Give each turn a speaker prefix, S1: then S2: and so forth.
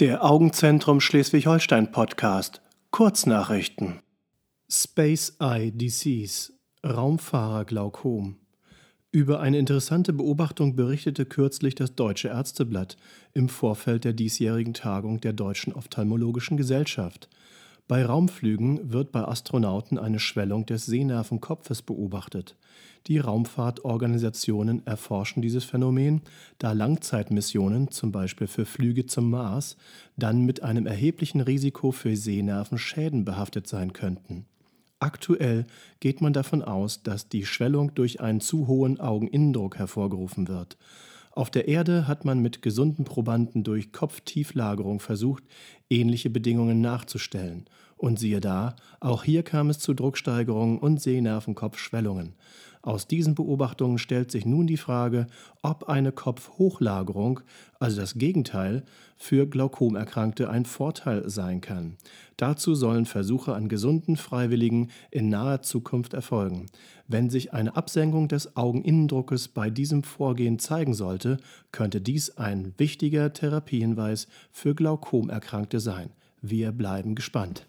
S1: Der Augenzentrum Schleswig-Holstein Podcast. Kurznachrichten. Space Eye Disease. Raumfahrerglaukom. Über eine interessante Beobachtung berichtete kürzlich das Deutsche Ärzteblatt im Vorfeld der diesjährigen Tagung der Deutschen Ophthalmologischen Gesellschaft. Bei Raumflügen wird bei Astronauten eine Schwellung des Sehnervenkopfes beobachtet. Die Raumfahrtorganisationen erforschen dieses Phänomen, da Langzeitmissionen, zum Beispiel für Flüge zum Mars, dann mit einem erheblichen Risiko für Sehnervenschäden behaftet sein könnten. Aktuell geht man davon aus, dass die Schwellung durch einen zu hohen Augeninnendruck hervorgerufen wird. Auf der Erde hat man mit gesunden Probanden durch Kopftieflagerung versucht, ähnliche Bedingungen nachzustellen. Und siehe da, auch hier kam es zu Drucksteigerungen und Sehnervenkopfschwellungen. Aus diesen Beobachtungen stellt sich nun die Frage, ob eine Kopfhochlagerung, also das Gegenteil, für Glaukomerkrankte ein Vorteil sein kann. Dazu sollen Versuche an gesunden Freiwilligen in naher Zukunft erfolgen. Wenn sich eine Absenkung des Augeninnendruckes bei diesem Vorgehen zeigen sollte, könnte dies ein wichtiger Therapiehinweis für Glaukomerkrankte sein. Wir bleiben gespannt.